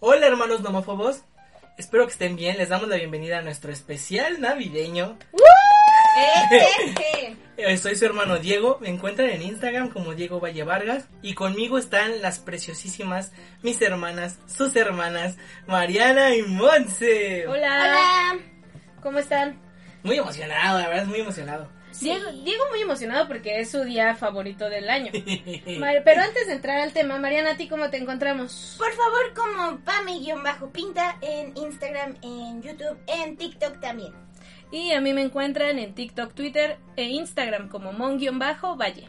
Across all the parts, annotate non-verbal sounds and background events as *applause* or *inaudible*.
Hola hermanos nomófobos, espero que estén bien, les damos la bienvenida a nuestro especial navideño. *laughs* Soy su hermano Diego, me encuentran en Instagram como Diego Valle Vargas y conmigo están las preciosísimas, mis hermanas, sus hermanas, Mariana y Monse. Hola. ¿Cómo están? Muy emocionado, la verdad, muy emocionado. Diego, Diego muy emocionado porque es su día favorito del año. *laughs* Pero antes de entrar al tema, Mariana, ¿a ti cómo te encontramos? Por favor, como Pami-Pinta en Instagram, en YouTube, en TikTok también. Y a mí me encuentran en TikTok, Twitter e Instagram como mon-valle.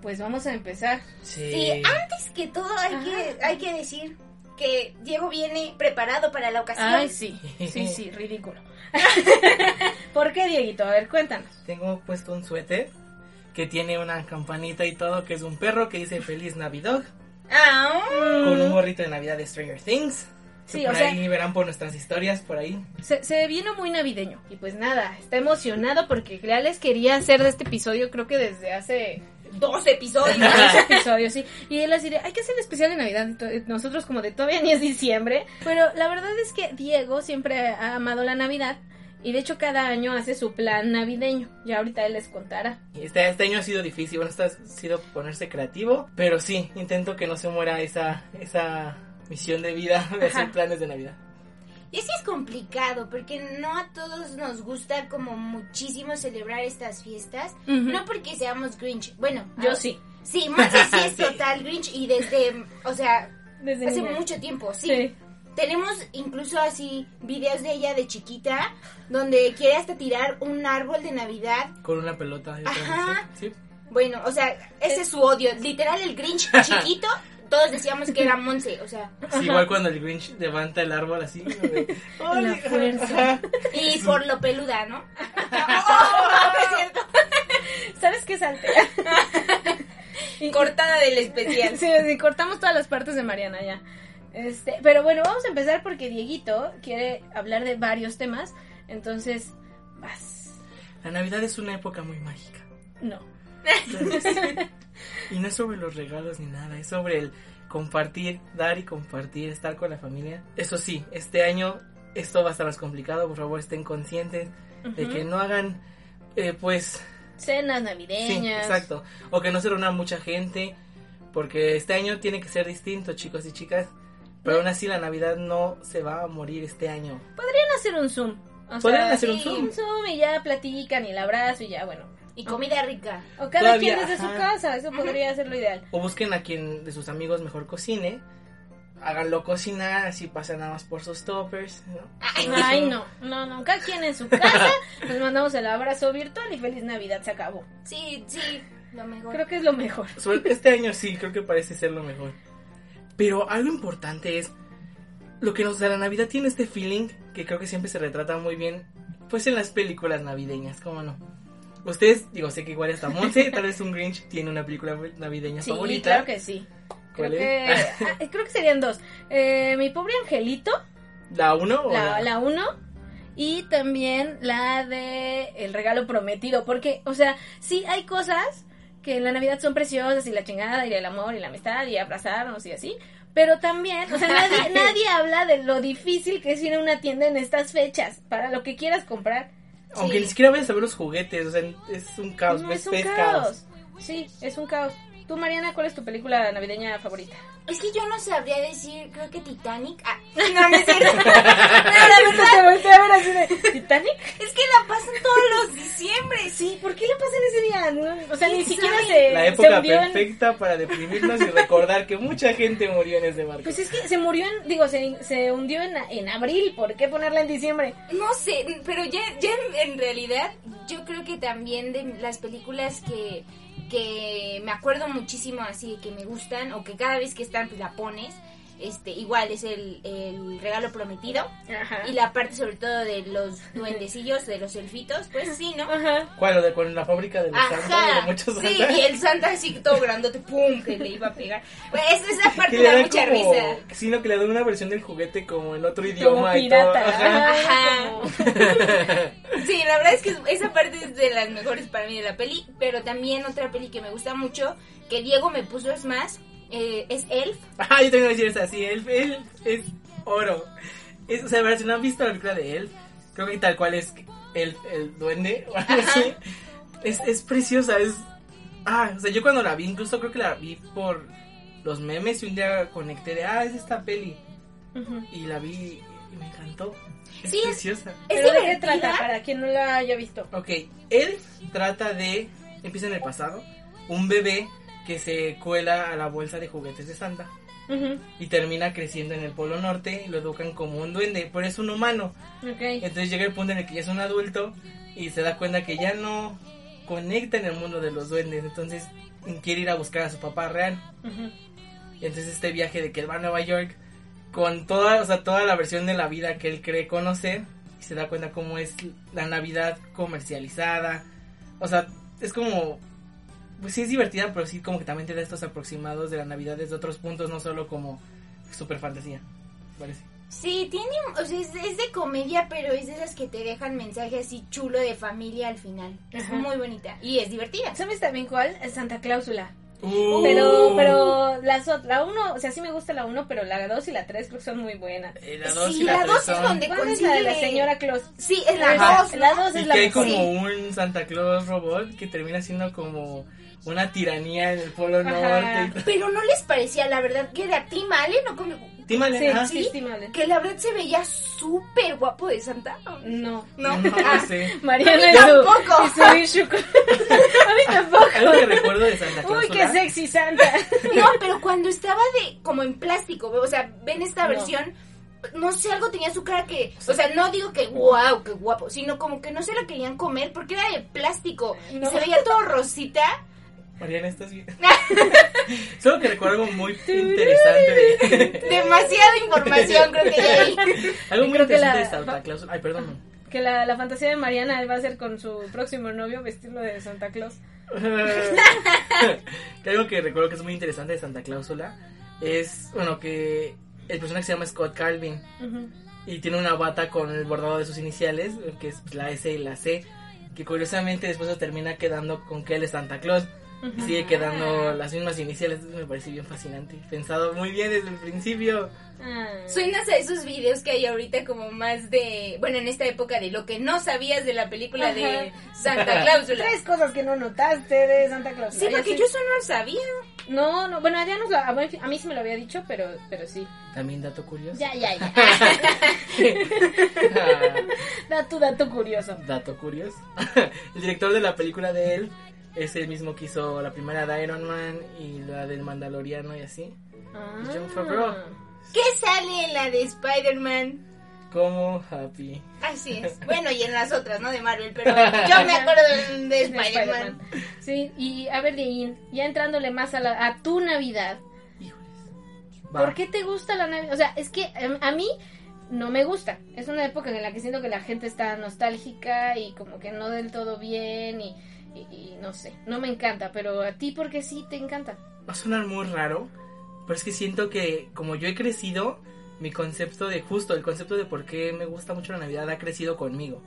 Pues vamos a empezar. Sí. Sí, antes que todo hay que, hay que decir que Diego viene preparado para la ocasión. Ay, sí, sí, *laughs* sí, ridículo. *laughs* ¿Por qué, Dieguito? A ver, cuéntanos. Tengo puesto un suéter que tiene una campanita y todo, que es un perro que dice Feliz Navidad, Ah, con un gorrito de Navidad de Stranger Things. Sí, que por o sea- ahí verán por nuestras historias, por ahí. Se, se vino muy navideño. Y pues nada, está emocionado porque ya les quería hacer de este episodio, creo que desde hace dos episodios. varios *laughs* episodios, sí. Y él así de, hay que hacer el especial de Navidad. Nosotros como de todavía ni es diciembre. Pero la verdad es que Diego siempre ha amado la Navidad. Y de hecho cada año hace su plan navideño. Ya ahorita él les contará. Este, este año ha sido difícil, bueno, este ha sido ponerse creativo, pero sí, intento que no se muera esa, esa misión de vida de hacer Ajá. planes de Navidad. Y sí es complicado porque no a todos nos gusta como muchísimo celebrar estas fiestas. No porque seamos Grinch. Bueno, Yo ah, sí. Sí, Monse sí *laughs* es total Grinch y desde, o sea, Desde hace niña. mucho tiempo, sí. Sí. Tenemos incluso así videos de ella de chiquita donde quiere hasta tirar un árbol de Navidad. Con una pelota. Ajá. ¿sí? Bueno, o sea, ese es su odio. Literal, el Grinch *laughs* chiquito, todos decíamos que era Monse, o sea. Sí, igual cuando el Grinch levanta el árbol así. de, *laughs* "Ay, La fuerza. Y por lo peluda, ¿no? *laughs* Oh. *laughs* ¿Sabes qué salte? Cortada del especial. Sí, sí, cortamos todas las partes de Mariana ya. Este, pero bueno, vamos a empezar porque Dieguito quiere hablar de varios temas. Entonces, vas. La Navidad es una época muy mágica. No. Y no es sobre los regalos ni nada, es sobre el compartir, dar y compartir, estar con la familia. Eso sí, este año esto va a estar más complicado, por favor estén conscientes de que no hagan, eh, pues, Cenas sí, navideñas. exacto, o que no se reúna mucha gente, porque este año tiene que ser distinto, chicos y chicas. Pero aún así la Navidad no se va a morir este año. Podrían hacer un Zoom. O Podrían sea, hacer un sí, Zoom. Un Zoom y ya platican y el abrazo y ya, bueno. Y comida rica. O cada Todavía, quien desde su ajá. casa, eso podría ser lo ideal. O busquen a quien de sus amigos mejor cocine. Háganlo cocinar, así pasan nada más por sus toppers. ¿no? Ay, no, no, no. Cada quien en su casa. *laughs* Nos mandamos el abrazo virtual y feliz Navidad, se acabó. Sí, sí, lo mejor. Creo que es lo mejor. Sobre- Este año sí, creo que parece ser lo mejor. Pero algo importante es lo que nos da la Navidad tiene este feeling que creo que siempre se retrata muy bien, pues en las películas navideñas, ¿cómo no? Ustedes, digo, sé que igual hasta Monse, *laughs* tal vez un Grinch tiene una película navideña Sí, favorita. claro que sí. Creo ¿Cuál que, es? ah, creo que serían dos. Eh, mi pobre angelito, ¿La 1 o la, la, la uno, y también la de El regalo prometido. Porque, o sea, sí hay cosas que en la Navidad son preciosas y la chingada y el amor y la amistad y abrazarnos y así. Pero también, o sea, nadie, *laughs* nadie habla de lo difícil que es ir a una tienda en estas fechas para lo que quieras comprar. Aunque ni siquiera vayas a ver los juguetes, o sea, es un caos, No, ves, es un ves caos. Sí, es un caos. Tú, Mariana, ¿cuál es tu película navideña favorita? Es que yo no sabría decir, creo que Titanic. Ah, *laughs* no, no es cierto. *laughs* te volteé a ver así de ¿Titanic? Es que la pasan todos los diciembre. Sí, ¿por qué la pasan ese día? No, o sea, ni ¿Quién siquiera se, La se época en- perfecta para deprimirnos y recordar que mucha gente murió en ese barco. Pues es que se murió en, digo, se, se hundió en, en abril, ¿por qué ponerla en diciembre? No sé, pero ya, ya en, en realidad yo creo que también de las películas que, que me acuerdo muchísimo así, que me gustan, o que cada vez que están, pues la pones, este, igual es el, el regalo prometido. Ajá. Y la parte sobre todo de los duendecillos, de los elfitos, pues sí, ¿no? Ajá. ¿Cuál? ¿Lo de con la fábrica de los? De Ajá, muchos sí, santos? y el Santa así todo grandote, pum, que le iba a pegar. Pues esa parte me le da mucha como, risa. Sino que le dan una versión del juguete como en otro Como idioma y todo. pirata. Ajá. Ajá. Ajá. *laughs* Sí, la verdad es que esa parte es de las mejores para mí de la peli, pero también otra peli que me gusta mucho, que Diego me puso es más, eh, es Elf. Ajá, *laughs* yo tengo que decir esa, sí, Elf, Elf es oro. Es, o sea, verdad, si no han visto la película de Elf, creo que tal cual es Elf, el duende *laughs* o algo así. Es, es preciosa, es... Ah, o sea, yo cuando la vi, incluso creo que la vi por los memes y un día conecté de, ah, es esta peli. Y la vi y me encantó. Es Sí, preciosa. Es ¿Pero de qué trata? Para quien no la haya visto. Ok, Elf trata de, empieza en el pasado, un bebé que se cuela a la bolsa de juguetes de Santa y termina creciendo en el Polo Norte y lo educan como un duende, pero es un humano. Ok. Entonces llega el punto en el que ya es un adulto y se da cuenta que ya no conecta en el mundo de los duendes, entonces quiere ir a buscar a su papá real. Y entonces este viaje de que él va a Nueva York con toda, o sea, toda la versión de la vida que él cree conocer y se da cuenta cómo es la Navidad comercializada. O sea, es como pues sí es divertida, pero sí como que también te da estos aproximados de la Navidad desde otros puntos, no solo como super fantasía. Parece. Sí, tiene, o sea, es, es de comedia, pero es de esas que te dejan mensaje así chulo de familia al final. Es Ajá. muy bonita y es divertida. ¿Sabes también cuál? Es Santa Cláusula. Uh. Pero, pero las ot- la 1, o sea, sí me gusta la 1, pero la 2 y la 3 creo que son muy buenas. Eh, la dos Sí, y la, la tres dos es son- donde ¿Cuál es la de la consigue- señora Claus? Sí, es la Ajá, dos, ¿no? la dos Y es que la hay mejor. como un Santa Claus robot que termina siendo como una tiranía en el Polo. Norte. y- Pero no les parecía, la verdad, que era Tim Allen o como... Tim Allen, Sí, ajá. sí, ¿Sí? estimable. Que la verdad se veía súper guapo de Santa. No. No, No, Ah, no sé. Mariana A mí tampoco. *laughs* A mí tampoco. Algo que recuerdo de Santa Claus. Uy, qué sexy Santa. *laughs* No, pero cuando estaba de como en plástico, o sea, ven esta No. versión, no sé, algo tenía su cara que, o sea, no digo que wow, qué guapo, sino como que no se la querían comer porque era de plástico y No. se veía todo rosita. Mariana, ¿estás bien? *laughs* Solo que recuerdo algo muy interesante de... *laughs* Demasiada información, creo que ya ahí. algo muy Creo interesante la- de Santa Claus. Ay, perdón. Que la, la fantasía de Mariana va a ser con su próximo novio vestirlo de Santa Claus. *laughs* que algo que recuerdo que es muy interesante de Santa Cláusula es, bueno, que el personaje se llama Scott Calvin y tiene una bata con el bordado de sus iniciales, que es la S y la C, que curiosamente después se termina quedando con que él es Santa Claus. Sigue quedando las mismas iniciales, Eso me parece bien fascinante. Pensado muy bien desde el principio. Ah. Suenas a esos videos que hay ahorita como más de, bueno, en esta época de lo que no sabías de la película de Santa Cláusula. Tres cosas que no notaste de Santa Claus. Sí, porque yo eso no lo sabía. No, no, bueno, ya nos lo, a mí a mí sí me lo había dicho, pero, pero sí. También dato curioso. Ya, ya, ya. *laughs* *laughs* Da tu dato curioso. dato curioso. *laughs* el director de la película de él es el mismo que hizo la primera de Iron Man y la del Mandaloriano y así. Ah. John Favreau. ¿Qué sale en la de Spider-Man? Como Happy. Así es. Bueno, y en las otras, ¿no? De Marvel, pero yo me acuerdo de, de De Spider-Man. Sí, y a ver, ya entrándole más a, la, a tu Navidad, Híjoles. Va. ¿por qué te gusta la Navidad? O sea, es que em, a mí no me gusta. Es una época en la que siento que la gente está nostálgica y como que no del todo bien y, y- y no sé, no me encanta, pero a ti porque sí te encanta. Va a sonar muy raro, pero es que siento que como yo he crecido, mi concepto de justo, el concepto de por qué me gusta mucho la Navidad ha crecido conmigo.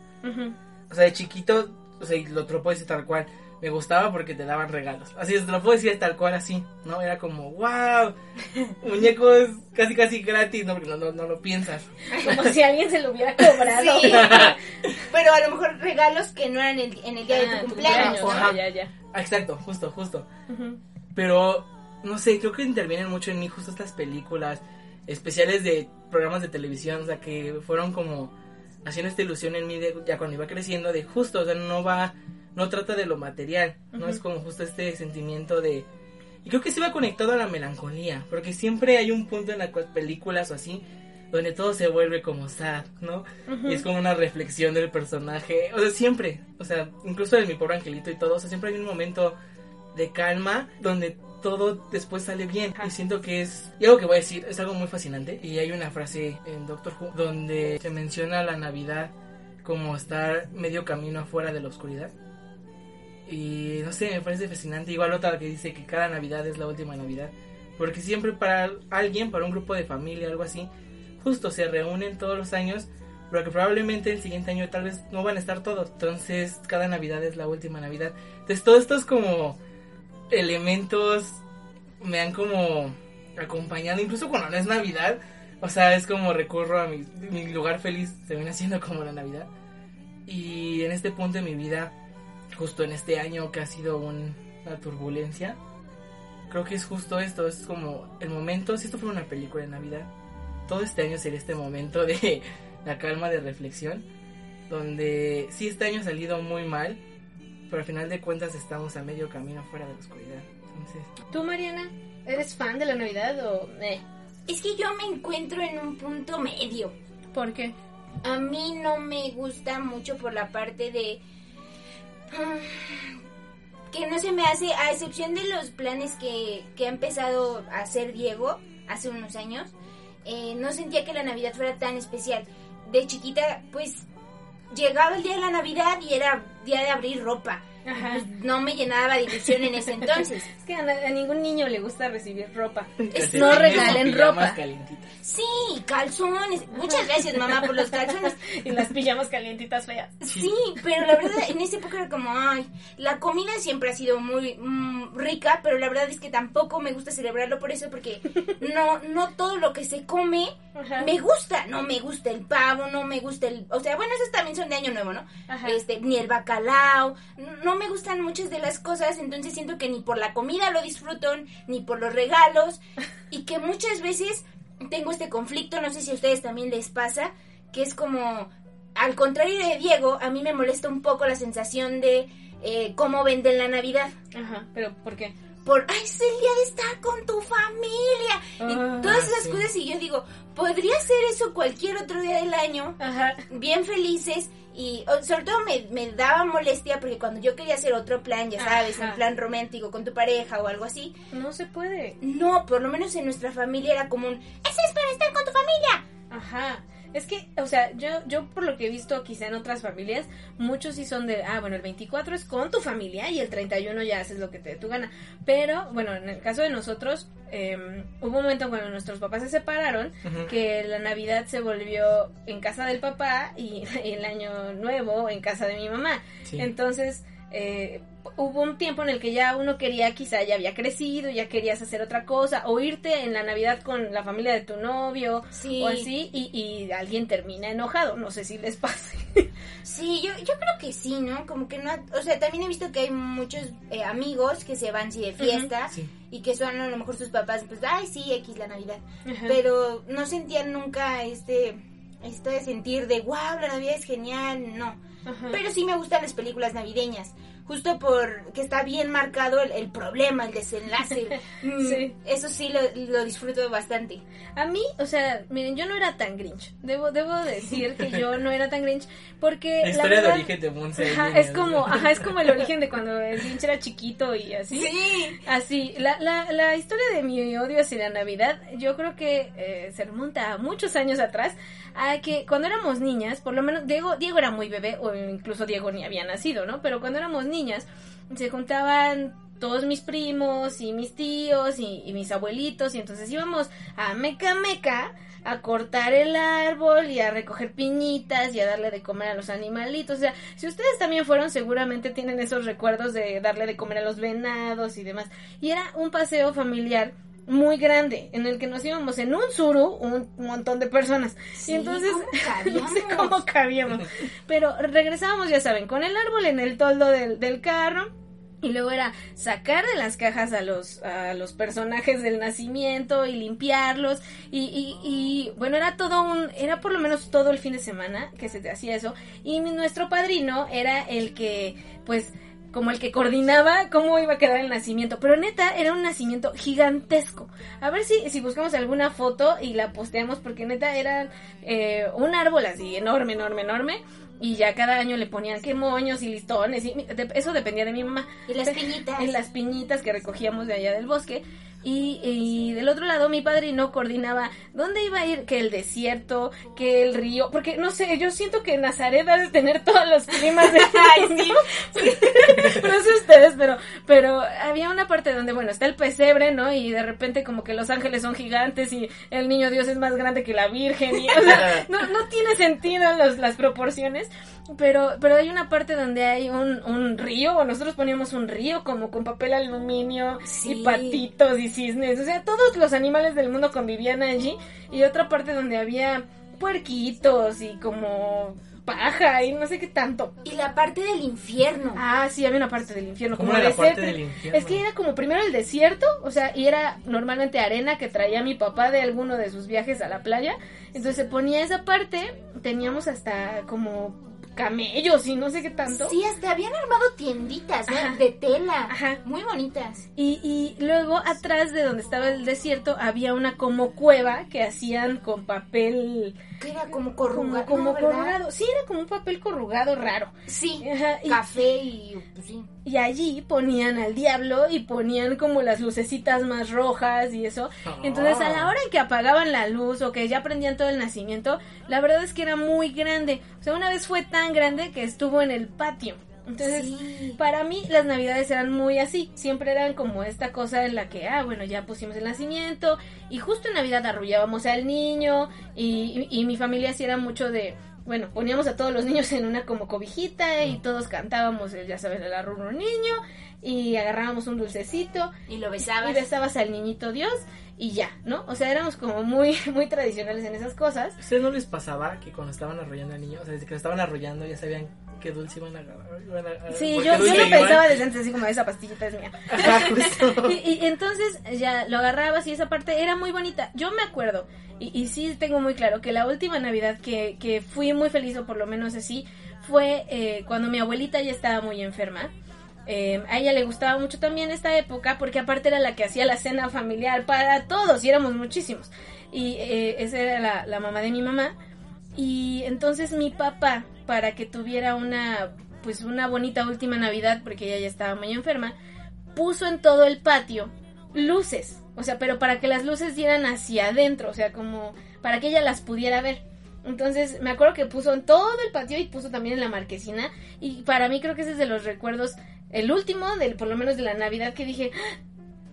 O sea, de chiquito, o sea, y lo puedo decir tal cual, me gustaba porque te daban regalos. Así es, te lo puedo decir tal cual así, ¿no? Era como, wow, muñecos casi casi gratis, ¿no? Porque no, no, no lo piensas. *laughs* Como si alguien se lo hubiera cobrado. Sí. *laughs* Pero a lo mejor regalos que no eran el- en el día de Ah, tu cumpleaños. ¿no? Ajá. Ya, ya. Ah, exacto, justo, justo. Ujú. Pero, no sé, creo que intervienen mucho en mí justo estas películas especiales de programas de televisión, o sea, que fueron como haciendo esta ilusión en mí de, ya cuando iba creciendo, de justo, o sea, no va, no trata de lo material, no es como justo este sentimiento de... Y creo que se va conectado a la melancolía, porque siempre hay un punto en las películas o así donde todo se vuelve como sad, ¿no? Y es como una reflexión del personaje, o sea, siempre, o sea, incluso en mi pobre angelito y todo, o sea, siempre hay un momento de calma donde todo después sale bien. Y siento que es, y algo que voy a decir, es algo muy fascinante. Y hay una frase en Doctor Who donde se menciona la Navidad como estar medio camino afuera de la oscuridad. Y no sé, me parece fascinante. Igual otra que dice que cada Navidad es la última Navidad. Porque siempre para alguien, para un grupo de familia, algo así, justo se reúnen todos los años, pero que probablemente el siguiente año tal vez no van a estar todos. Entonces cada Navidad es la última Navidad. Entonces todo esto es como elementos me han como acompañado, incluso cuando no es Navidad. O sea, es como recurro a mi, mi lugar feliz, se viene haciendo como la Navidad. Y en este punto de mi vida, justo en este año que ha sido una turbulencia, creo que es justo esto, es como el momento, si esto fuera una película de Navidad, todo este año sería este momento de *laughs* la calma de reflexión, donde sí este año ha salido muy mal, pero al final de cuentas estamos a medio camino fuera de la oscuridad. Entonces, ¿Tú, Mariana, eres fan de la Navidad o...? Eh, Es que yo me encuentro en un punto medio. ¿Por qué? A mí no me gusta mucho por la parte de... mm, Que no se me hace, a excepción de los planes que, que ha empezado a hacer Diego hace unos años, eh, no sentía que la Navidad fuera tan especial. De chiquita, pues llegaba el día de la Navidad y era día de abrir ropa. Ajá. Pues, no me llenaba de ilusión en ese entonces. Es que a, a ningún niño le gusta recibir ropa. calcetines no regalen ropa. calientitas. Sí, calzones. Muchas gracias, mamá, por los calzones. *laughs* y las pijamas calientitas feas. Sí, pero la verdad en esa época era como, ay, la comida siempre ha sido muy mm, rica, pero la verdad es que tampoco me gusta celebrarlo por eso, porque *laughs* no, no todo lo que se come Ajá. me gusta. No me gusta el pavo, no me gusta el, o sea, bueno, esos también son de año nuevo, ¿no? Ajá. Este, ni el bacalao, no me gustan muchas de las cosas, entonces siento que ni por la comida lo disfruto, ni por los regalos, *laughs* y que muchas veces tengo este conflicto, no sé si a ustedes también les pasa, que es como, al contrario de Diego, a mí me molesta un poco la sensación de eh, cómo venden la Navidad. Ajá, pero ¿por qué? Por, ay, es el día de estar con tu familia. Ah, y todas esas sí. cosas, y yo digo, podría ser eso cualquier otro día del año, Ajá. bien felices y sobre todo me, me daba molestia porque cuando yo quería hacer otro plan, ya sabes, Ajá. un plan romántico con tu pareja o algo así, No se puede. no, por lo menos en nuestra familia era común, ese es para estar con tu familia. Ajá. Es que, o sea, yo, yo por lo que he visto quizá en otras familias, muchos sí son de, ah, bueno, el 24 es con tu familia y el 31 ya haces lo que te dé tu gana. Pero, bueno, en el caso de nosotros, eh, hubo un momento cuando nuestros papás se separaron, que la Navidad se volvió en casa del papá y *laughs* el año nuevo en casa de mi mamá. Sí. Entonces, eh, hubo un tiempo en el que ya uno quería, quizá ya había crecido, ya querías hacer otra cosa, o irte en la Navidad con la familia de tu novio, Sí. o así, y, y alguien termina enojado. No sé si les pase. Sí, yo, yo creo que sí, ¿no? Como que no, o sea, también he visto que hay muchos eh, amigos que se van sí de fiesta Sí. y que son a lo mejor sus papás, pues, ay, sí, X la Navidad. Pero no sentían nunca este, esto de sentir de, wow, la Navidad es genial, no. Pero sí me gustan las películas navideñas. Justo por que está bien marcado el, el problema, el desenlace. *laughs* Mm, Sí. Eso sí lo, lo disfruto bastante. A mí, o sea, miren, yo no era tan grinch. Debo, debo decir que yo no era tan grinch porque La historia verdad- de origen de Monse. Es como, ajá, es como el origen de cuando el Grinch era chiquito y así. Sí. Así, la, la, la historia de mi odio hacia la Navidad, yo creo que eh, se remonta a muchos años atrás, a que cuando éramos niñas, por lo menos Diego, Diego era muy bebé, o incluso Diego ni había nacido, ¿no? Pero cuando éramos niñas, se juntaban todos mis primos y mis tíos y, y mis abuelitos, y entonces íbamos a Meca Meca a cortar el árbol y a recoger piñitas y a darle de comer a los animalitos. O sea, si ustedes también fueron, seguramente tienen esos recuerdos de darle de comer a los venados y demás. Y era un paseo familiar muy grande en el que nos íbamos en un suru un montón de personas Sí, y entonces ¿cómo *laughs* no sé cómo cabíamos pero regresábamos ya saben con el árbol en el toldo del, del carro y luego era sacar de las cajas a los, a los personajes del nacimiento y limpiarlos. Y, y, y, bueno, era todo un, era por lo menos todo el fin de semana que se te hacía eso. Y mi- nuestro padrino era el que, pues, como el que coordinaba cómo iba a quedar el nacimiento. Pero neta, era un nacimiento gigantesco. A ver si, si buscamos alguna foto y la posteamos, porque neta era eh, un árbol así, enorme, enorme, enorme. Y ya cada año le ponían que moños y listones. Y eso dependía de mi mamá. Y las piñitas. En las piñitas que recogíamos de allá del bosque. Y, y del otro lado mi padrino coordinaba dónde iba a ir, que el desierto, que el río, porque no sé, yo siento que Nazaret ha de tener todos los climas de *laughs* Ay, sí. *laughs* no sé ustedes, pero, pero había una parte donde, bueno, está el pesebre, ¿no? Y de repente como que los ángeles son gigantes y el niño Dios es más grande que la Virgen. Y, o sea, *laughs* no, no tiene sentido los, las proporciones. Pero, pero hay una parte donde hay un, un río, o nosotros poníamos un río como con papel aluminio Sí. y patitos y cisnes. O sea, todos los animales del mundo convivían allí. Y otra parte donde había puerquitos y como paja y no sé qué tanto. Y la parte del infierno. Ah, sí, había una parte del infierno. ¿Cómo Como era la parte desierto. del infierno? Es que era como primero el desierto, o sea, y era normalmente arena que traía mi papá de alguno de sus viajes a la playa. Entonces se ponía esa parte, teníamos hasta como camellos y no sé qué tanto. Sí, hasta habían armado tienditas. Ajá. De tela. Ajá. Muy bonitas. Y, y luego atrás de donde estaba el desierto había una como cueva que hacían con papel Que era como corrugado. como corrugado. Sí, era como un papel corrugado raro. Sí. Ajá, y- Café y pues sí. Y allí ponían al diablo y ponían como las lucecitas más rojas y eso. Entonces a la hora en que apagaban la luz o que ya prendían todo el nacimiento, la verdad es que era muy grande. O sea, una vez fue tan grande que estuvo en el patio. Entonces, Sí. para mí las navidades eran muy así. Siempre eran como esta cosa en la que, ah, bueno, ya pusimos el nacimiento y justo en Navidad arrullábamos al niño y, y- y mi familia sí era mucho de... Bueno, poníamos a todos los niños en una como cobijita y todos cantábamos, el, ya sabes, el arrullo niño y agarrábamos un dulcecito Y lo y besabas. besabas al niñito Dios y ya, ¿no? O sea, éramos como muy, *laughs* muy tradicionales en esas cosas. ¿A ustedes no les pasaba que cuando estaban arrollando al niño, o sea, desde que lo estaban arrollando ya sabían qué dulce iban a iban a- Sí, yo, yo lo iban? pensaba desde antes, así como esa pastillita es mía. *laughs* Ajá, justo. *laughs* Y, y entonces ya lo agarrabas y esa parte era muy bonita. Yo me acuerdo, y, y sí tengo muy claro, que la última Navidad que, que fui muy feliz, o por lo menos así, fue eh, cuando mi abuelita ya estaba muy enferma. Eh, a ella le gustaba mucho también esta época porque aparte era la que hacía la cena familiar para todos y éramos muchísimos. Y eh, esa era la, la mamá de mi mamá. Y entonces mi papá, para que tuviera una, pues una bonita última Navidad, porque ella ya estaba muy enferma, puso en todo el patio luces. O sea, pero para que las luces dieran hacia adentro, o sea, como para que ella las pudiera ver. Entonces, me acuerdo que puso en todo el patio y puso también en la marquesina. Y para mí creo que ese es de los recuerdos, el último, del, por lo menos de la Navidad, que dije, "Ah,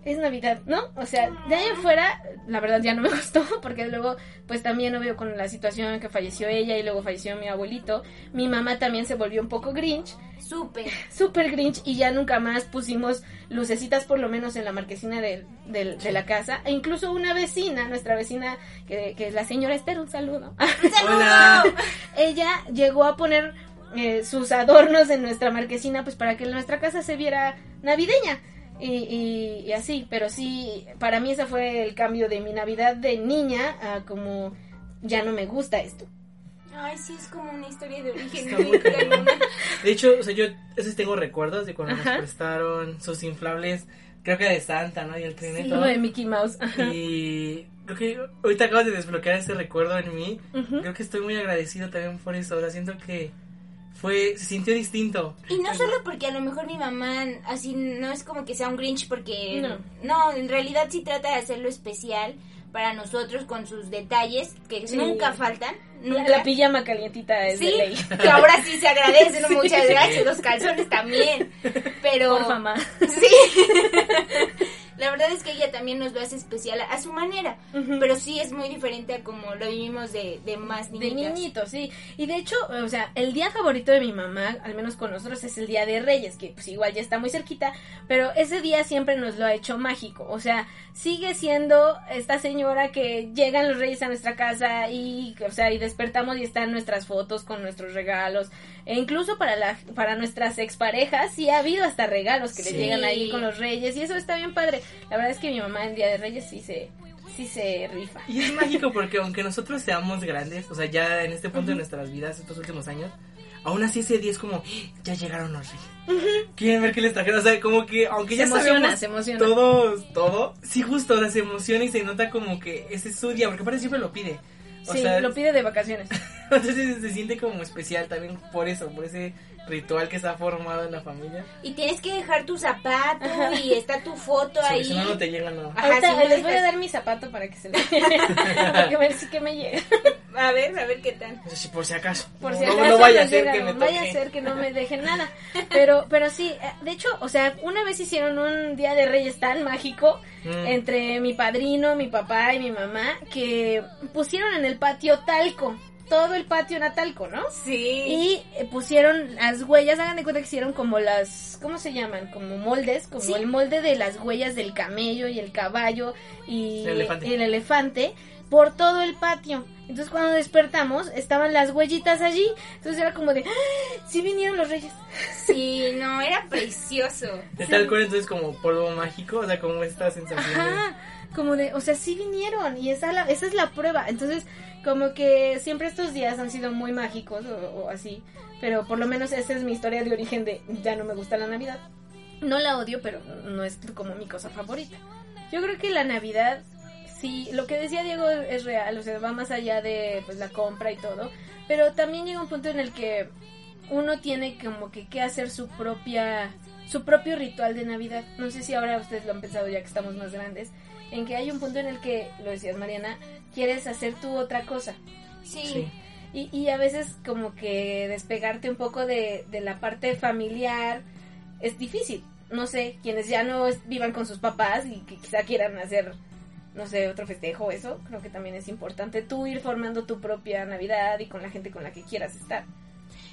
es Navidad, ¿no? O sea, de ahí afuera, la verdad ya no me *laughs* gustó, porque luego, pues también obvio con la situación que falleció ella y luego falleció mi abuelito, mi mamá también se volvió un poco grinch, Súper. *laughs* súper grinch y ya nunca más pusimos lucecitas por lo menos en la marquesina de, de- de la casa. E incluso una vecina, nuestra vecina, que, que es la señora Esther, un saludo. *laughs* ¡Un saludo! Hola. Ella llegó a poner eh, sus adornos en nuestra marquesina pues para que nuestra casa se viera navideña. Y, y- y así, pero sí, para mí ese fue el cambio de mi Navidad de niña a como ya no me gusta esto. Ay, sí, es como una historia de origen. *laughs* De hecho, o sea, yo esos tengo recuerdos de cuando Ajá. nos prestaron sus inflables, creo que de Santa, ¿no? Y el trinito. Como de Mickey Mouse. Ajá. Y creo que ahorita acabas de desbloquear ese recuerdo en mí. Creo que estoy muy agradecido también por eso. Sea, siento que fue, se sintió distinto. Y no solo porque a lo mejor mi mamá así no es como que sea un Grinch porque No. no, en realidad sí trata de hacerlo especial para nosotros con sus detalles que Sí. nunca faltan, La, nunca. la pijama calientita es sí, de ley. *laughs* que ahora sí se agradece, ¿no? *laughs* Sí. muchas gracias, los calzones también. Pero Por mamá. Sí. *laughs* La verdad es que ella también nos lo hace especial a su manera, pero sí es muy diferente a como lo vivimos de, de más De niñitas. niñito, sí. Y de hecho, o sea, el día favorito de mi mamá, al menos con nosotros, es el Día de Reyes, que pues igual ya está muy cerquita, pero ese día siempre nos lo ha hecho mágico. O sea, sigue siendo esta señora que llegan los Reyes a nuestra casa y, o sea, y despertamos y están nuestras fotos con nuestros regalos. E incluso para la, para nuestras exparejas sí ha habido hasta regalos que Sí. le llegan ahí con los Reyes y eso está bien padre. La verdad es que mi mamá en Día de Reyes sí se, sí se rifa. Y es mágico porque aunque nosotros seamos grandes, o sea, ya en este punto de nuestras vidas, estos últimos años, aún así ese día es como, ya llegaron los reyes. Quieren ver qué les trajeron. O sea, como que, aunque Se ya emociona, sabemos se emociona. todos, todo, sí justo, o sea, se emociona y se nota como que ese es su día, porque aparte siempre lo pide. O sí, sea, lo pide de vacaciones. *laughs* entonces se siente como especial también por eso, por ese ritual que está formado en la familia. Y tienes que dejar tu zapato Ajá. y está tu foto ahí. si no, no te llega nada. Ajá, Ahorita sí, no les voy a dar mi zapato para que se lo Porque a ver si que me llega. A ver, a ver qué tal. Si por si acaso. Por no, si acaso no vaya a nos ser llega, que me no toque. vaya a ser que no me dejen nada. *laughs* Pero, pero sí, eh, de hecho, o sea, una vez hicieron un día de Reyes tan mágico Mm. entre mi padrino, mi papá y mi mamá que pusieron en el patio talco. Todo el patio era talco, ¿no? Sí. Y eh, pusieron las huellas, hagan de cuenta que hicieron como las, ¿cómo se llaman? Como moldes, como Sí. el molde de las huellas del camello y el caballo y El elefante. el elefante por todo el patio. Entonces cuando despertamos estaban las huellitas allí, entonces era como de, ¡Ah! sí vinieron los reyes. Sí, no, era precioso. De tal cual, entonces, como polvo mágico, o sea, como esta sensación. de- Ajá, como de, o sea, sí vinieron y esa, esa es la prueba. Entonces, como que siempre estos días han sido muy mágicos o, o así, pero por lo menos esa es mi historia de origen de ya no me gusta la Navidad. No la odio, pero no es como mi cosa favorita. Yo creo que la Navidad, sí, lo que decía Diego es, es real, o sea, va más allá de pues, la compra y todo, pero también llega un punto en el que uno tiene como que que hacer su propia su propio ritual de Navidad. No sé si ahora ustedes lo han pensado ya que estamos más grandes, en que hay un punto en el que, lo decías Mariana, quieres hacer tú otra cosa. Sí. Sí. Y, y a veces como que despegarte un poco de, de la parte familiar es difícil. No sé, quienes ya no es- vivan con sus papás y que quizá quieran hacer, no sé, otro festejo, eso, creo que también es importante tú ir formando tu propia Navidad y con la gente con la que quieras estar.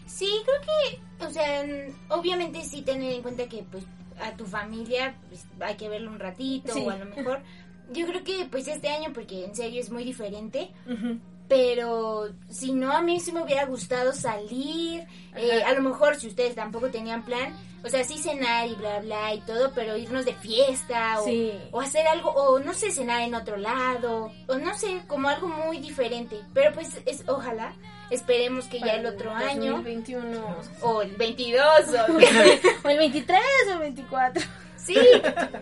Sí, creo que, o sea, obviamente sí tener en cuenta que pues a tu familia pues, hay que verlo un ratito Sí. o a lo mejor. Yo creo que pues este año, porque en serio es muy diferente. Pero si no, a mí sí me hubiera gustado salir, eh, a lo mejor si ustedes tampoco tenían plan, o sea, sí cenar y bla, bla y todo, pero irnos de fiesta o, Sí. o hacer algo, o no sé, cenar en otro lado, o no sé, como algo muy diferente, pero pues es, ojalá, esperemos que ya el otro año, 2021. o el 22, o... *laughs* o el 23 o el 24. Sí,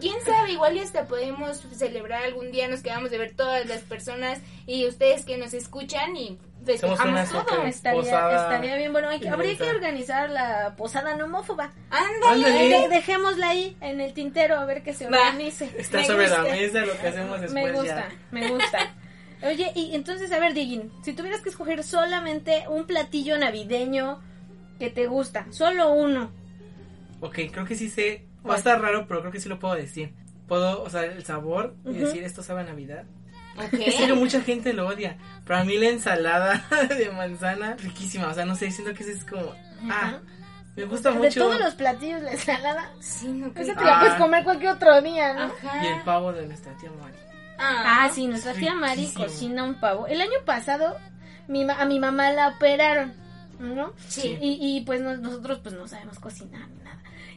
quién sabe, igual y hasta podemos celebrar algún día, nos quedamos de ver todas las personas y ustedes que nos escuchan y festejamos todo. Estaría, Posada estaría bien bueno. hay que- habría que organizar la posada no homófoba. Ándale. Ándale. De- dejémosla ahí en el tintero a ver que se Va. organice. Está Me sobre la gusta. mesa lo que hacemos después Me gusta, ya. me gusta. Oye, y entonces, a ver, Digin, si tuvieras que escoger solamente un platillo navideño que te gusta, solo uno. Ok, creo que sí sé. Va a estar raro, pero creo que sí lo puedo decir. Puedo, o sea, el sabor y Ujú. decir esto sabe a Navidad. Ok. En serio, mucha gente lo odia. Para mí la ensalada *laughs* de manzana, riquísima. O sea, no sé, siento que eso es como... Ah, me gusta De mucho. todos los platillos, la ensalada. Sí, no Esa creo. te la Ah. puedes comer cualquier otro día, ¿no? Ajá. Y el pavo de nuestra tía Mari. Ah, sí, nuestra tía Mari riquísimo. cocina un pavo. El año pasado mi ma- a mi mamá la operaron, ¿no? Sí. Y, y, pues no- nosotros pues no sabemos cocinar.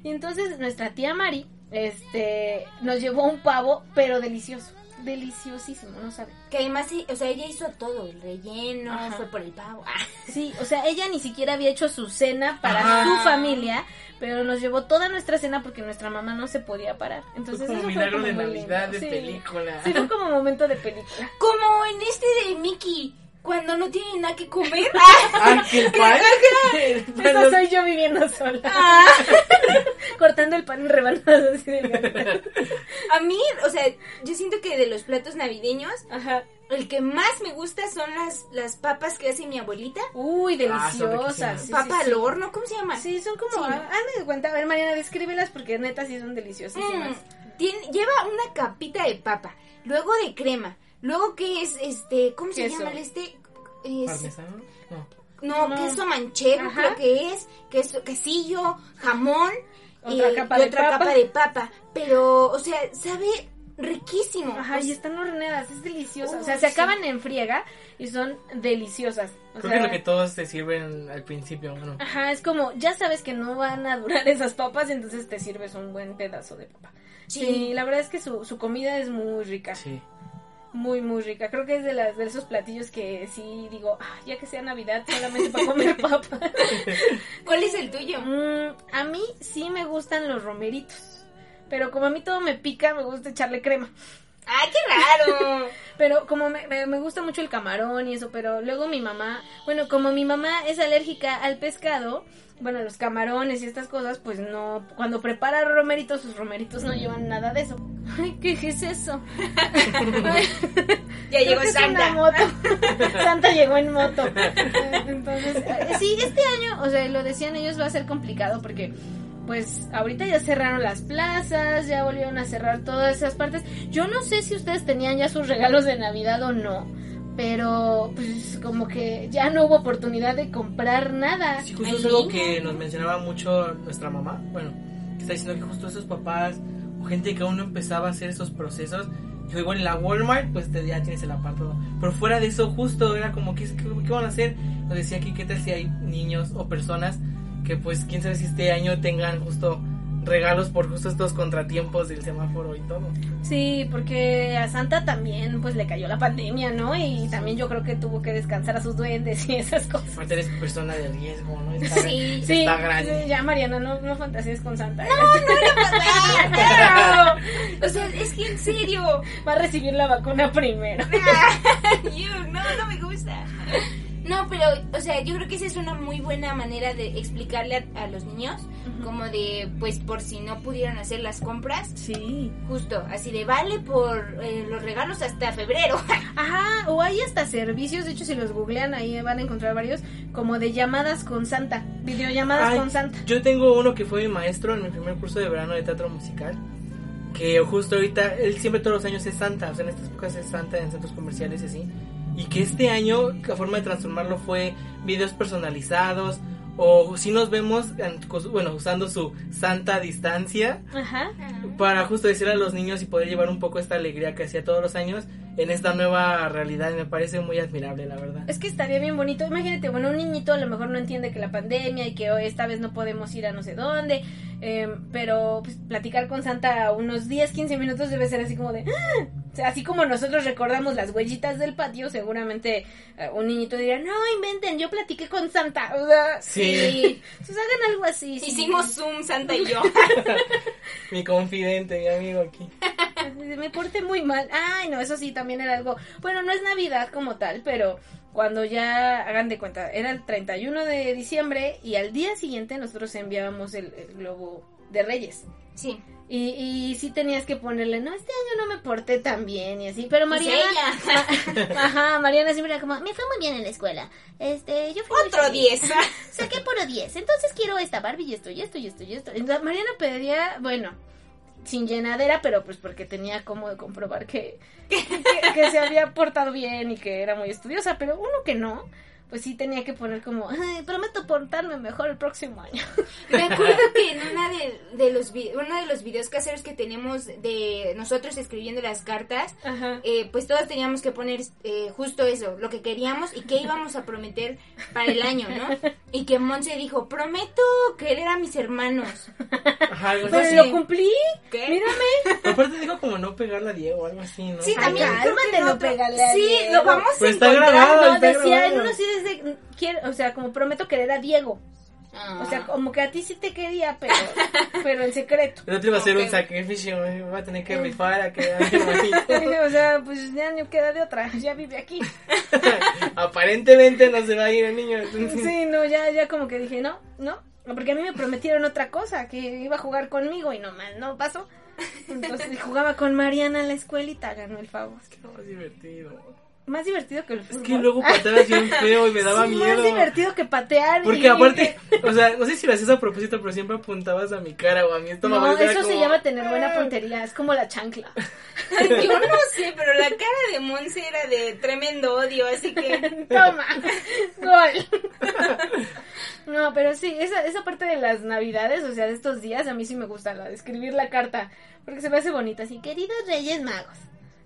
Y entonces nuestra tía Mari este nos llevó un pavo, pero delicioso. Deliciosísimo, no sabe. Que además, sí, o sea, ella hizo todo, el relleno, Ajá. fue por el pavo. Ah, *laughs* Sí, o sea, ella ni siquiera había hecho su cena para Ajá. su familia, pero nos llevó toda nuestra cena porque nuestra mamá no se podía parar. Entonces Fue como eso fue de como muy Navidad, lindo. de Sí. película. Sí, fue como momento de película. Como en este de Mickey, cuando no tiene nada que comer. Ah, que el pan. Esa soy yo viviendo sola. Ah, *laughs* cortando el pan en rebanadas así delgado. a mí, o sea, yo siento que de los platos navideños, Ajá. el que más me gusta son las, las papas que hace mi abuelita. Uy, Ah, deliciosas. Sí, Papa sí, al sí. horno, ¿cómo se llama? Sí, son como. Sí. ah, de cuenta. A ver, Mariana, descríbelas porque neta sí son deliciosísimas. Mm, tiene- lleva una capita de papa, luego de crema, luego que es este, ¿cómo se llama el este? Es, ¿Parmesano? No. no, No. queso manchego Ajá. creo que es, queso, quesillo, jamón Otra eh, capa y de otra papa. capa de papa, pero, o sea, sabe riquísimo. Ajá, y están horneadas, es deliciosa. o sea, Uy, se acaban en friega y son deliciosas. O Creo sea, que es lo que todos te sirven al principio, ¿no? Ajá, es como, ya sabes que no van a durar *laughs* esas papas, entonces te sirves un buen pedazo de papa. Sí, Sí. la verdad es que su, su comida es muy rica. Sí. Muy, muy rica. Creo que es de, las, de esos platillos que sí digo, ah, ya que sea Navidad, solamente para comer *laughs* papa. *laughs* ¿Cuál es el tuyo? Mm, a mí sí me gustan los romeritos. Pero como a mí todo me pica, me gusta echarle crema. ¡Ay, qué raro! *laughs* Pero como me, me, me gusta mucho el camarón y eso, pero luego mi mamá, bueno, como mi mamá es alérgica al pescado, bueno, los camarones y estas cosas, pues no, cuando prepara romeritos, sus romeritos no llevan nada de eso. *laughs* Ay, ¿qué es eso? *laughs* Ya llegó Santa. una moto. *laughs* Santa llegó en moto. Entonces, eh, sí, este año, o sea, lo decían ellos, va a ser complicado porque, pues, ahorita ya cerraron las plazas, ya volvieron a cerrar todas esas partes. Yo no sé si ustedes tenían ya sus regalos de Navidad o no, pero, pues, como que ya no hubo oportunidad de comprar nada. Sí, justo es algo que nos mencionaba mucho nuestra mamá. Bueno, que está diciendo que justo esos papás o gente que aún no empezaba a hacer esos procesos. Dijo, igual en la Walmart, pues te, ya tienes el apartado. Pero fuera de eso, justo era como, ¿qué, qué, qué van a hacer? Nos decía que qué tal si hay niños o personas que, pues, quién sabe si este año tengan justo regalos por justo estos contratiempos del semáforo y todo. Sí, porque a Santa también, pues, le cayó la pandemia, ¿no? Y también yo creo que tuvo que descansar a sus duendes y esas cosas. Aparte eres persona de riesgo, ¿no? Está, Sí, Sí, está grande. sí, ya Mariana, no, no fantasees con Santa. ¡Ah, no! O sea, es que en serio. Va a recibir la vacuna primero. *laughs* Yo, no, no me gusta. No, pero, o sea, yo creo que esa es una muy buena manera de explicarle a, a los niños, como de, pues, por si no pudieron hacer las compras, Sí. justo, así de vale por eh, los regalos hasta febrero. *laughs* Ajá, o hay hasta servicios, de hecho si los googlean ahí van a encontrar varios, como de llamadas con Santa, videollamadas Ay, con Santa. Yo tengo uno que fue mi maestro en mi primer curso de verano de teatro musical. Que justo ahorita, él siempre todos los años es Santa, o sea, en estas épocas es Santa en centros comerciales y así. Y que este año, la forma de transformarlo fue videos personalizados. O si nos vemos, bueno, usando su santa distancia Ajá. para justo decir a los niños y poder llevar un poco esta alegría que hacía todos los años en esta nueva realidad. Y me parece muy admirable, la verdad. Es que estaría bien bonito. Imagínate, bueno, un niñito a lo mejor no entiende que la pandemia y que hoy esta vez no podemos ir a no sé dónde. eh, pero pues, platicar con Santa unos 10, 15 minutos debe ser así como de... "Ah". O sea, así como nosotros recordamos las huellitas del patio, seguramente eh, un niñito dirá, no, inventen, yo platiqué con Santa. O sea, Sí. Pues hagan algo así. sí. Hicimos Zoom, Santa y yo. *laughs* Mi confidente, mi amigo aquí. Me porté muy mal. Ay, no, eso sí, también era algo. Bueno, no es Navidad como tal, pero cuando ya hagan de cuenta, era el 31 de diciembre y al día siguiente nosotros enviábamos el, el globo de Reyes. Sí. Y, y sí tenías que ponerle, no, este año no me porté tan bien y así, pero Pues Mariana. ella. *laughs* Ajá, Mariana siempre era como, me fue muy bien en la escuela. Este, yo fui Otro feliz. 10. *laughs* Saqué puro 10. Entonces quiero esta Barbie y esto y esto y esto y esto. Entonces, Mariana pedía, bueno, sin llenadera, pero pues porque tenía como comprobar que, que, que se había portado bien y que era muy estudiosa. Pero uno que no, pues sí tenía que poner como, "Ay, prometo portarme mejor el próximo año. *laughs* Me acuerdo que en una de, de los vi- uno de los videos caseros que tenemos de nosotros escribiendo las cartas, eh, pues todos teníamos que poner eh, justo eso, lo que queríamos y qué íbamos a prometer para el año, ¿no? Y que Monse dijo, prometo querer a mis hermanos. Ajá, Pero así. lo cumplí. ¿Qué? Mírame. Aparte dijo como no pegarle a Diego o algo así, ¿no? Sí, también cálmate, no pégale a Sí, Diego. lo vamos Pues a está encontrar. grabado. No, está decía, en uno sí desde, quiero, o sea, como prometo querer a Diego. Ah. O sea, como que a ti sí te quería, pero, pero en secreto. El otro iba a ser Ok. un sacrificio, me va a tener que rifar a que *laughs* o sea, pues ya no queda de otra, ya vive aquí. *laughs* Aparentemente no se va a ir el niño. entonces- Sí, no, ya, ya como que dije, no, no, porque a mí me prometieron otra cosa, que iba a jugar conmigo y no no pasó. Entonces jugaba con Mariana en la escuelita, ganó el favor. No, es divertido. Más divertido que el Es fútbol. que luego pateabas bien *laughs* feo y me daba Sí, miedo. Más divertido que patear. y- Porque aparte, *laughs* o sea, no sé si lo hacías a propósito, pero siempre apuntabas a mi cara o a mi estómago. No, eso se llama tener buena puntería, es como la chancla. *laughs* Yo no sé, pero la cara de Monse era de tremendo odio, así que... Toma, gol. No, pero sí, esa, esa parte de las navidades, o sea, de estos días, a mí sí me gusta la de escribir la carta, porque se me hace bonita, así, queridos Reyes Magos.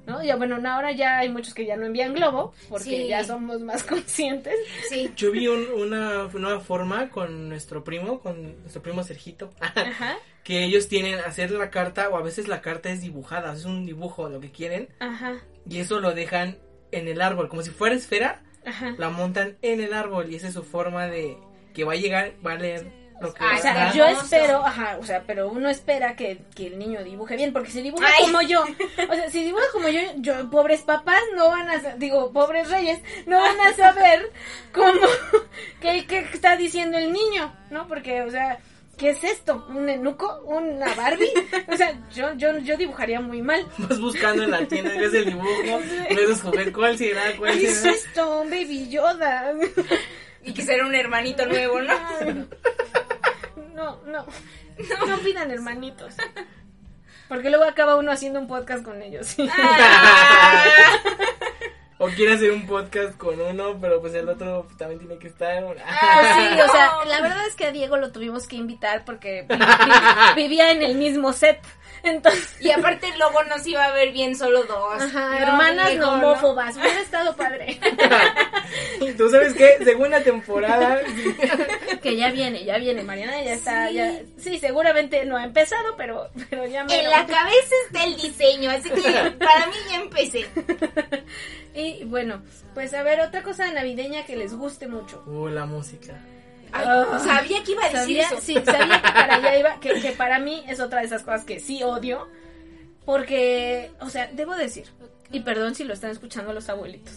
¿No? Ya bueno, no, ahora ya hay muchos que ya no envían globo, porque Sí. ya somos más *laughs* conscientes. Sí. Yo vi un- una nueva forma con nuestro primo, con nuestro primo Sergito, *laughs* Ajá, que ellos tienen hacer la carta o a veces la carta es dibujada, es un dibujo, lo que quieren. ajá. y eso lo dejan en el árbol, como si fuera esfera, Ajá. la montan en el árbol y esa es su forma de que va a llegar, va a leer lo que va O sea, dar. yo espero, ajá, o sea, pero uno espera que, que el niño dibuje bien, porque si dibuja Ay. como yo, o sea, si dibuja como yo, yo, pobres papás no van a, digo, pobres reyes, no van a saber cómo, *laughs* qué, qué está diciendo el niño, ¿no? Porque, o sea, ¿qué es esto? ¿Un enuco? ¿Una Barbie? O sea, yo, yo, yo dibujaría muy mal. Vas buscando en la tienda, ves el dibujo, *laughs* ves juguetes, cuál será, cuál ¿Qué es será. esto? Un baby Yoda. Y que será un hermanito nuevo, ¿no? No, no, no pidan hermanitos. Porque luego acaba uno haciendo un podcast con ellos. Ah. O quiere hacer un podcast con uno, pero pues el otro también tiene que estar. Pues sí, *laughs* o sea, la verdad es que a Diego lo tuvimos que invitar porque vi- vi- *laughs* vivía en el mismo set. Entonces, Y aparte luego nos iba a ver bien solo dos. ajá, No, hermanas no ¿no? homófobas, hubiera estado padre. *laughs* ¿Tú sabes qué? Segunda temporada. *laughs* que ya viene, ya viene, Mariana ya está, Sí. ya, sí, seguramente no ha empezado, pero, pero ya me En la cabeza está el diseño, así que para mí ya empecé. *laughs* Y bueno, pues a ver, otra cosa navideña que les guste mucho. Uh, la música. Ay, Ah. sabía que iba a decir Sabía, eso. sí, sabía que para allá iba, que, que para mí es otra de esas cosas que sí odio, porque, o sea, debo decir, y perdón si lo están escuchando los abuelitos,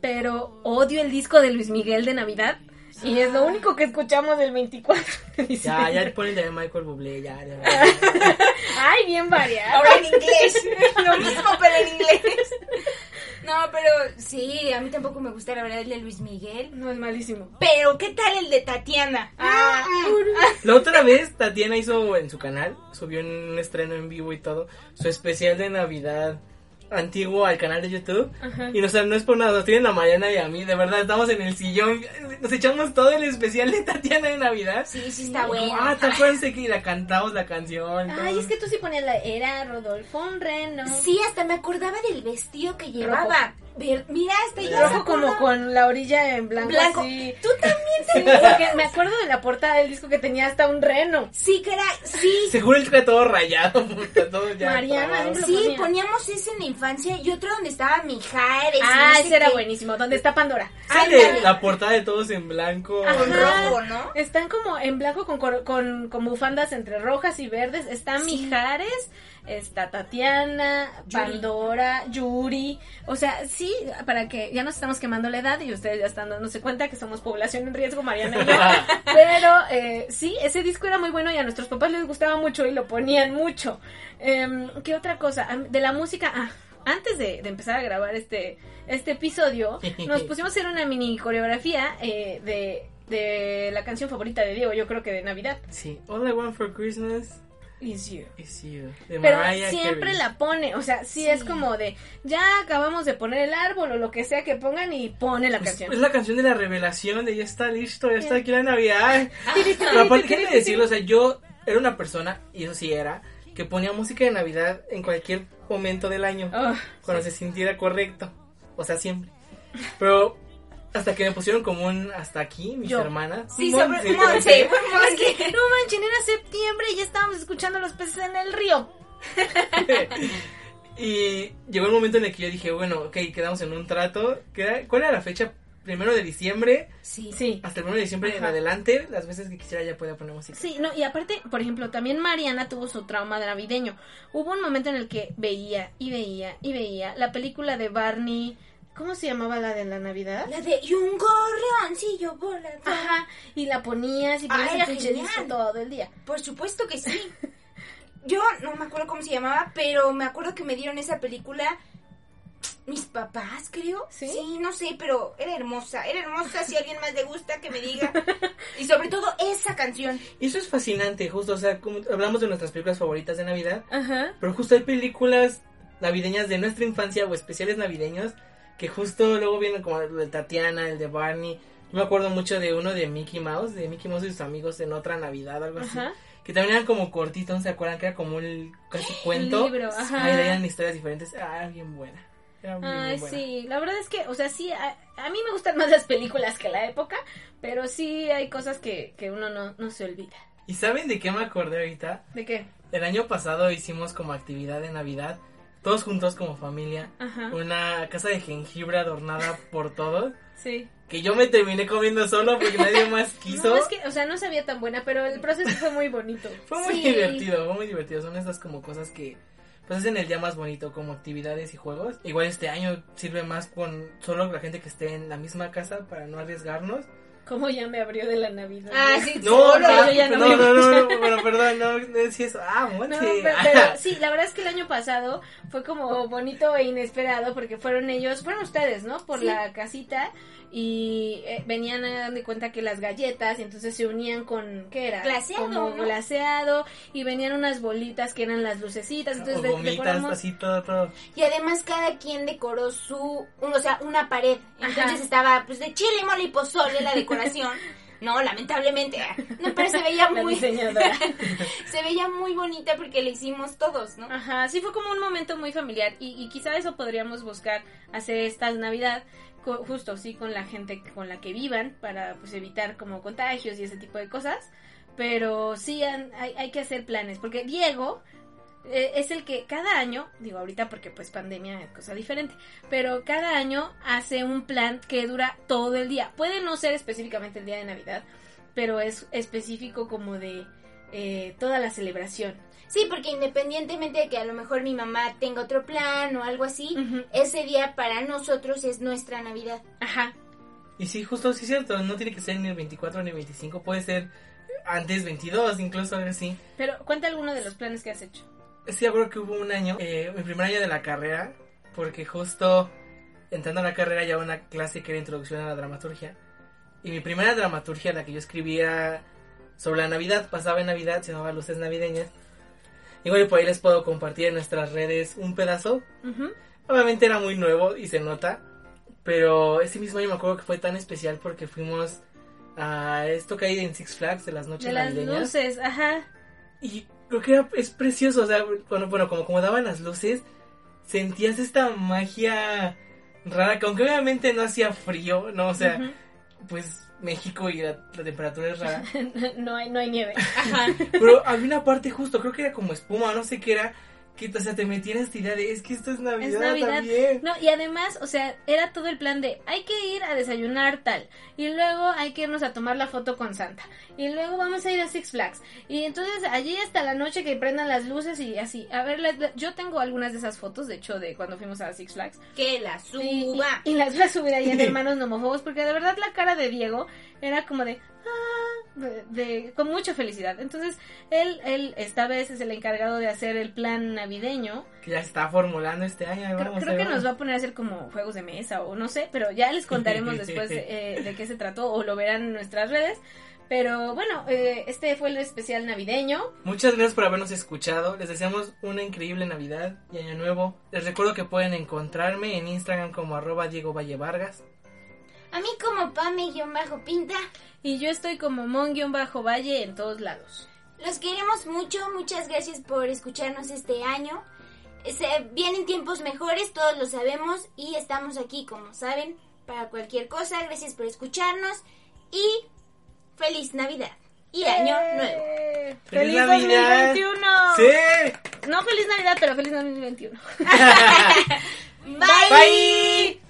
pero odio el disco de Luis Miguel de Navidad, y es lo único que escuchamos del 24 de Ya, diciembre. ya ponen también Michael Bublé, ya, ya. *laughs* Ay, bien variado. Ahora en inglés. Lo mismo, pero en inglés. No, pero sí, a mí tampoco me gusta la verdad el de Luis Miguel. No, es malísimo. Pero, ¿qué tal el de Tatiana? Ah, *laughs* La otra vez Tatiana hizo en su canal, subió en un estreno en vivo y todo, su especial de Navidad antiguo al canal de YouTube. Ajá. Y no, o sea, no es por nada, nos tienen a Mariana y a mí, de verdad, estamos en el sillón, nos echamos todo el especial de Tatiana de Navidad. Sí, sí está bueno. Ah, ¿te acuerdas de que la cantamos la canción? Ay, todo? es que tú sí ponías la... Era Rodolfo un reno. Sí, hasta me acordaba del vestido que llevaba. Mira, ya se Rojo como con la orilla en blanco. blanco. así. Tú también tenías. porque me acuerdo de la portada del disco que tenía hasta un reno. Sí, que era. Sí, Seguro el trae todo rayado, *laughs* todo ya. Mariana, sí, ponía. poníamos ese en la infancia y otro donde estaba Mijares. Ah, no sé ese era qué. buenísimo. ¿Dónde está Pandora? Ándale. la portada de todos en blanco. Ajá. Con rojo, ¿no? Están como en blanco con, con, con bufandas entre rojas y verdes. Está Sí. Mijares, está Tatiana, Yuri. Pandora, Yuri. O sea, sí, para que ya nos estamos quemando la edad y ustedes ya están dándose cuenta que somos población en riesgo, Mariana y yo. *laughs* Pero eh, sí, ese disco era muy bueno y a nuestros papás les gustaba mucho y lo ponían mucho. Em, ¿Qué otra cosa? De la música, ah, antes de, de empezar a grabar este, este episodio, *laughs* nos pusimos a hacer una mini coreografía eh, de, de la canción favorita de Diego, yo creo que de Navidad. Sí, All I Want for Christmas Is You. is You. De Pero Mariah siempre Carey. la pone, o sea, sí, Sí. es como de, ya acabamos de poner el árbol o lo que sea que pongan y pone la Pues, canción. Es la canción de la revelación de ya está listo, ya está aquí la Navidad. Pero aparte, ¿qué decirlo? O sea, yo era una persona, y eso sí era, que ponía música de Navidad en cualquier momento del año, Oh, cuando se sintiera correcto. O sea, siempre. Pero hasta que me pusieron como un hasta aquí, mis Yo. hermanas. Sí, sobre Monse. sí. *laughs* Es que, no manchen, era septiembre y ya estábamos escuchando los peces en el río. *laughs* y llegó el momento en el que yo dije, bueno, ok, quedamos en un trato. ¿Qué era- ¿Cuál era la fecha? Primero de diciembre, Sí. Sí. hasta el primero de diciembre en Ajá. adelante, las veces que quisiera ya podía poner música. Sí, no, y aparte, por ejemplo, también Mariana tuvo su trauma de navideño. Hubo un momento en el que veía y veía y veía la película de Barney. ¿Cómo se llamaba la de la Navidad? La de y un gorrioncillo volador. Ajá, y la ponías y Ah, ponías era el todo el día. Por supuesto que sí. *laughs* Yo no me acuerdo cómo se llamaba, pero me acuerdo que me dieron esa película mis papás, creo. ¿Sí? no sé, pero era hermosa. Era hermosa. Si a alguien más le gusta, que me diga. Y sobre todo esa canción. Y eso es fascinante, justo, o sea, como hablamos de nuestras películas favoritas de Navidad, Ajá. pero justo hay películas navideñas de nuestra infancia o especiales navideños que justo luego vienen como el de Tatiana, el de Barney. Yo me acuerdo mucho de uno de Mickey Mouse, de Mickey Mouse y sus amigos en otra Navidad, algo así. Ajá. Que también eran como cortitos, ¿no se acuerdan? Que era como un casi cuento. libro, ajá. Ahí eran historias diferentes. Ah, era bien buena. Era Ay, buena. sí, la verdad es que, o sea, sí, a, a mí me gustan más las películas que la época, pero sí hay cosas que, que uno no, no se olvida. ¿Y saben de qué me acordé ahorita? ¿De qué? El año pasado hicimos como actividad de Navidad todos juntos como familia, Ajá. una casa de jengibre adornada por todos, Sí. que yo me terminé comiendo solo porque nadie *laughs* más quiso. No, es que, o sea, no sabía tan buena, pero el proceso fue muy bonito. *laughs* Fue muy Sí. divertido, fue muy divertido. Son estas como cosas que pues hacen el día más bonito como actividades y juegos. Igual este año sirve más con solo la gente que esté en la misma casa para no arriesgarnos. Como ya me abrió de la Navidad. Ah, sí, No, solo. no, ya no no, no, no, no, pero perdón, no, no decía eso. Ah, No, pero, *laughs* pero sí, la verdad es que el año pasado fue como bonito e inesperado porque fueron ellos, fueron ustedes, ¿no? Por Sí. la casita y eh, venían a dar de cuenta que las galletas y entonces se unían con, ¿qué era? Glaseado, Como ¿no? glaseado y venían unas bolitas que eran las lucecitas, entonces o gomitas, decoramos... así todo, todo. Y además cada quien decoró su, o sea, una pared. Entonces Ajá. estaba pues de chile, mole y pozole la decoración. *laughs* No, lamentablemente. No, pero se veía muy *laughs* se veía muy bonita porque le hicimos todos, ¿no? Ajá, sí fue como un momento muy familiar y, y quizá eso podríamos buscar hacer esta Navidad justo sí con la gente con la que vivan para pues evitar como contagios y ese tipo de cosas, pero sí han- hay, hay que hacer planes porque Diego eh, es el que cada año, digo ahorita porque pues pandemia es cosa diferente, pero cada año hace un plan que dura todo el día. Puede no ser específicamente el día de Navidad, pero es específico como de eh, toda la celebración. Sí, porque independientemente de que a lo mejor mi mamá tenga otro plan o algo así, Ujú. ese día para nosotros es nuestra Navidad. Ajá, Y sí, justo, sí es cierto, no tiene que ser ni el 24 ni el 25, puede ser antes 22, incluso así. pero cuenta alguno de los planes que has hecho. Sí, acuerdo que hubo un año, eh, mi primer año de la carrera, porque justo entrando a la carrera ya una clase que era introducción a la dramaturgia. Y mi primera dramaturgia, la que yo escribí, era sobre la Navidad, pasaba en Navidad, se llamaba Luces Navideñas. Igual por ahí les puedo compartir en nuestras redes un pedazo. Obviamente era muy nuevo y se nota, pero ese mismo año me acuerdo que fue tan especial porque fuimos a esto que hay en Six Flags de las noches De las luces, ajá. Y creo que era, es precioso, o sea, bueno, bueno, como, como daban las luces, sentías esta magia rara, que aunque obviamente no hacía frío, ¿no? O sea, pues México y la, la temperatura es rara. *laughs* no, hay, no hay nieve. Ajá. Pero había una parte justo, creo que era como espuma, no sé qué era, que, o sea, te en esta idea de, es que esto es Navidad, Es Navidad. también. No, y además, o sea, era todo el plan de hay que ir a desayunar tal. Y luego hay que irnos a tomar la foto con Santa. Y luego vamos a ir a Six Flags. Y entonces allí hasta la noche que prendan las luces y así. A ver, la- la- yo tengo algunas de esas fotos, de hecho, de cuando fuimos a Six Flags. Que la Y, suba. y- y las voy a subir ahí en *laughs* Hermanos Nomofobos porque de verdad la cara de Diego era como de, ah, de, de- con mucha felicidad. Entonces, él, él esta vez es el encargado de hacer el plan navideño. Que ya está formulando este año. Creo, que nos va a poner a hacer como juegos de mesa o no sé, pero ya les contaremos *laughs* después *laughs* eh, de qué se trató o lo verán en nuestras redes. Pero bueno, eh, este fue el especial navideño. Muchas gracias por habernos escuchado. Les deseamos una increíble Navidad y Año Nuevo. Les recuerdo que pueden encontrarme en Instagram como arroba Diego Valle Vargas. A mí como Pame-Pinta, Y yo estoy como Mon-Valle en todos lados. Los queremos mucho. Muchas gracias por escucharnos este año. Se vienen tiempos mejores, todos lo sabemos. Y estamos aquí, como saben, para cualquier cosa. Gracias por escucharnos. Y feliz Navidad. Y Año Nuevo. ¡Eh! ¡Feliz ¡Feliz Navidad! 2021! ¡Sí! No feliz Navidad, pero feliz 2021. *laughs* *laughs* Bye. Bye.